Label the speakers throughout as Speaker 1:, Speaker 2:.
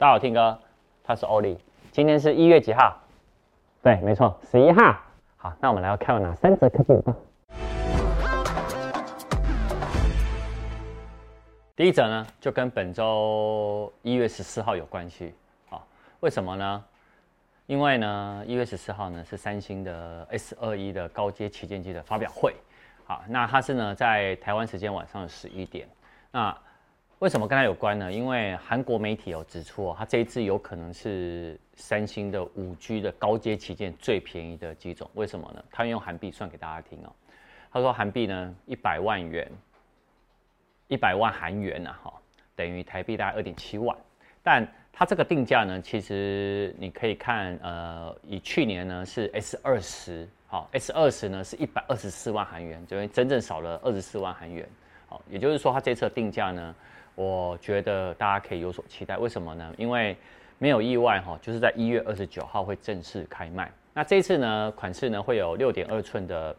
Speaker 1: 大家好，Tim 哥，他是 Ollie。今天是一月几号？对，没错，十一号。好，那我们来看有哪三则科技报。第一则呢，就跟本周一月十四号有关系。好，为什么呢？因为呢，一月十四号呢是三星的 S 二一的高阶旗舰机的发表会。好，那它是呢在台湾时间晚上十一点。那为什么跟它有关呢？因为韩国媒体有指出哦，它这一次有可能是三星的五 G 的高阶旗舰最便宜的机种。为什么呢？它用韩币算给大家听哦。他说韩币呢一百万元，一百万韩元呐，哈，等于台币大概二点七万。但它这个定价呢，其实你可以看，呃，以去年呢是 S 二十，好，S 二十呢是一百二十四万韩元，就真正少了二十四万韩元。好，也就是说它这次的定价呢。我觉得大家可以有所期待，为什么呢？因为没有意外哈，就是在一月二十九号会正式开卖。那这次呢，款式呢会有六点二寸的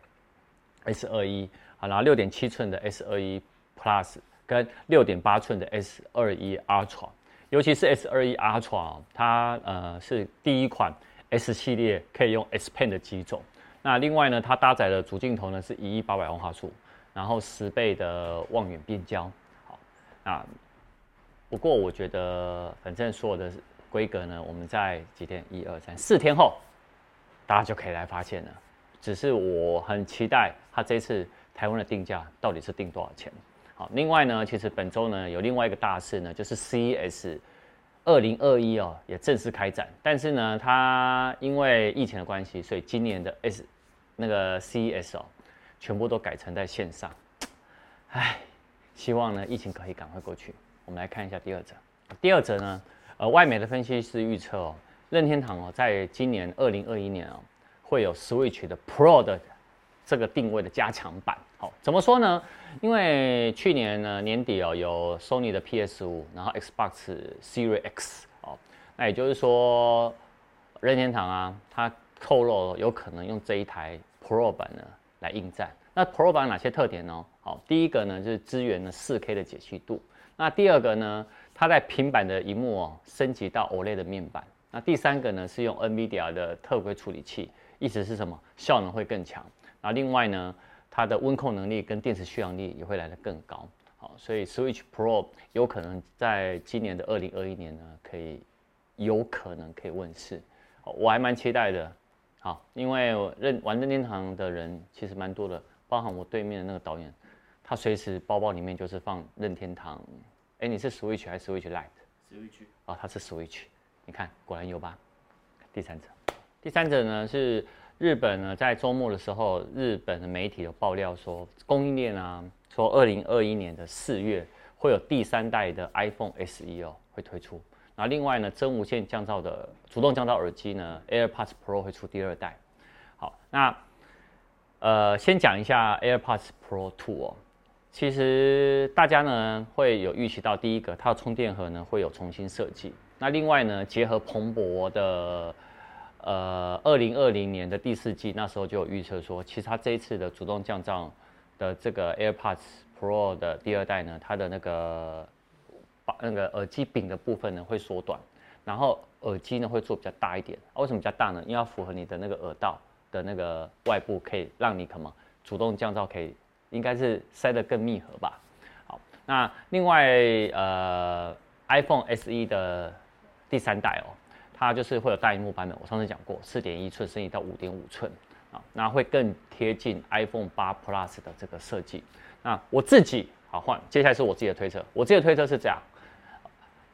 Speaker 1: S 二一，好，然后六点七寸的 S 二一 Plus 跟六点八寸的 S 二一 Ultra，尤其是 S 二一 Ultra，它呃是第一款 S 系列可以用 S Pen 的机种。那另外呢，它搭载的主镜头呢是一亿八百万画素，然后十倍的望远变焦。啊，不过我觉得，反正所有的规格呢，我们在几天，一二三四天后，大家就可以来发现了。只是我很期待它这次台湾的定价到底是定多少钱。好，另外呢，其实本周呢有另外一个大事呢，就是 CES 二零二一哦也正式开展，但是呢，它因为疫情的关系，所以今年的 S 那个 CES 哦，全部都改成在线上，唉。希望呢，疫情可以赶快过去。我们来看一下第二则。第二则呢，呃，外媒的分析师预测哦，任天堂哦，在今年二零二一年哦，会有 Switch 的 Pro 的这个定位的加强版。好，怎么说呢？因为去年呢年底哦，有 Sony 的 PS 五，然后 Xbox Series X 哦，那也就是说，任天堂啊，它透露有可能用这一台 Pro 版呢来应战。那 Pro 版有哪些特点呢？好，第一个呢就是支援了 4K 的解析度。那第二个呢，它在平板的荧幕哦升级到 OLED 的面板。那第三个呢是用 NVIDIA 的特规处理器，意思是什么？效能会更强。那另外呢，它的温控能力跟电池续航力也会来得更高。好，所以 Switch Pro 有可能在今年的2021年呢，可以有可能可以问世。我还蛮期待的。好，因为任玩任天堂的人其实蛮多的，包含我对面的那个导演。他随时包包里面就是放任天堂，哎，你是 Switch 还是 Switch Lite？Switch 哦，他是 Switch，你看果然有吧？第三者，第三者呢是日本呢，在周末的时候，日本的媒体有爆料说，供应链啊，说二零二一年的四月会有第三代的 iPhone SE 哦会推出，那另外呢，真无线降噪的主动降噪耳机呢，AirPods Pro 会出第二代。好，那呃，先讲一下 AirPods Pro 2哦。其实大家呢会有预期到，第一个它的充电盒呢会有重新设计。那另外呢，结合蓬勃的呃二零二零年的第四季，那时候就有预测说，其实它这一次的主动降噪的这个 AirPods Pro 的第二代呢，它的那个那个耳机柄的部分呢会缩短，然后耳机呢会做比较大一点啊。为什么比较大呢？因为要符合你的那个耳道的那个外部，可以让你什么主动降噪可以。应该是塞得更密合吧。好，那另外呃，iPhone SE 的第三代哦，它就是会有大萤幕版本。我上次讲过，四点一寸升级到五点五寸啊，那会更贴近 iPhone 八 Plus 的这个设计。那我自己好换，接下来是我自己的推测。我自己的推测是这样，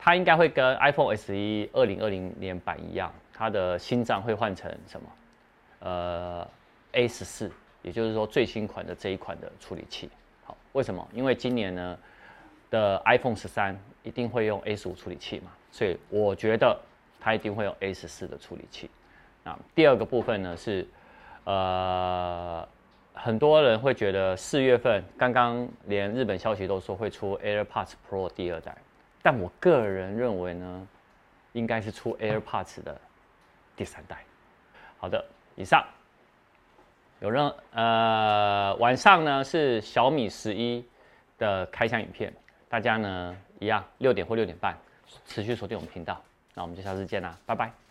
Speaker 1: 它应该会跟 iPhone SE 二零二零年版一样，它的心脏会换成什么？呃，A 十四。也就是说，最新款的这一款的处理器，好，为什么？因为今年呢的 iPhone 十三一定会用 A 十五处理器嘛，所以我觉得它一定会用 A 十四的处理器。那第二个部分呢是，呃，很多人会觉得四月份刚刚连日本消息都说会出 AirPods Pro 第二代，但我个人认为呢，应该是出 AirPods 的第三代。好的，以上。有任呃，晚上呢是小米十一的开箱影片，大家呢一样六点或六点半持续锁定我们频道，那我们就下次见啦，拜拜。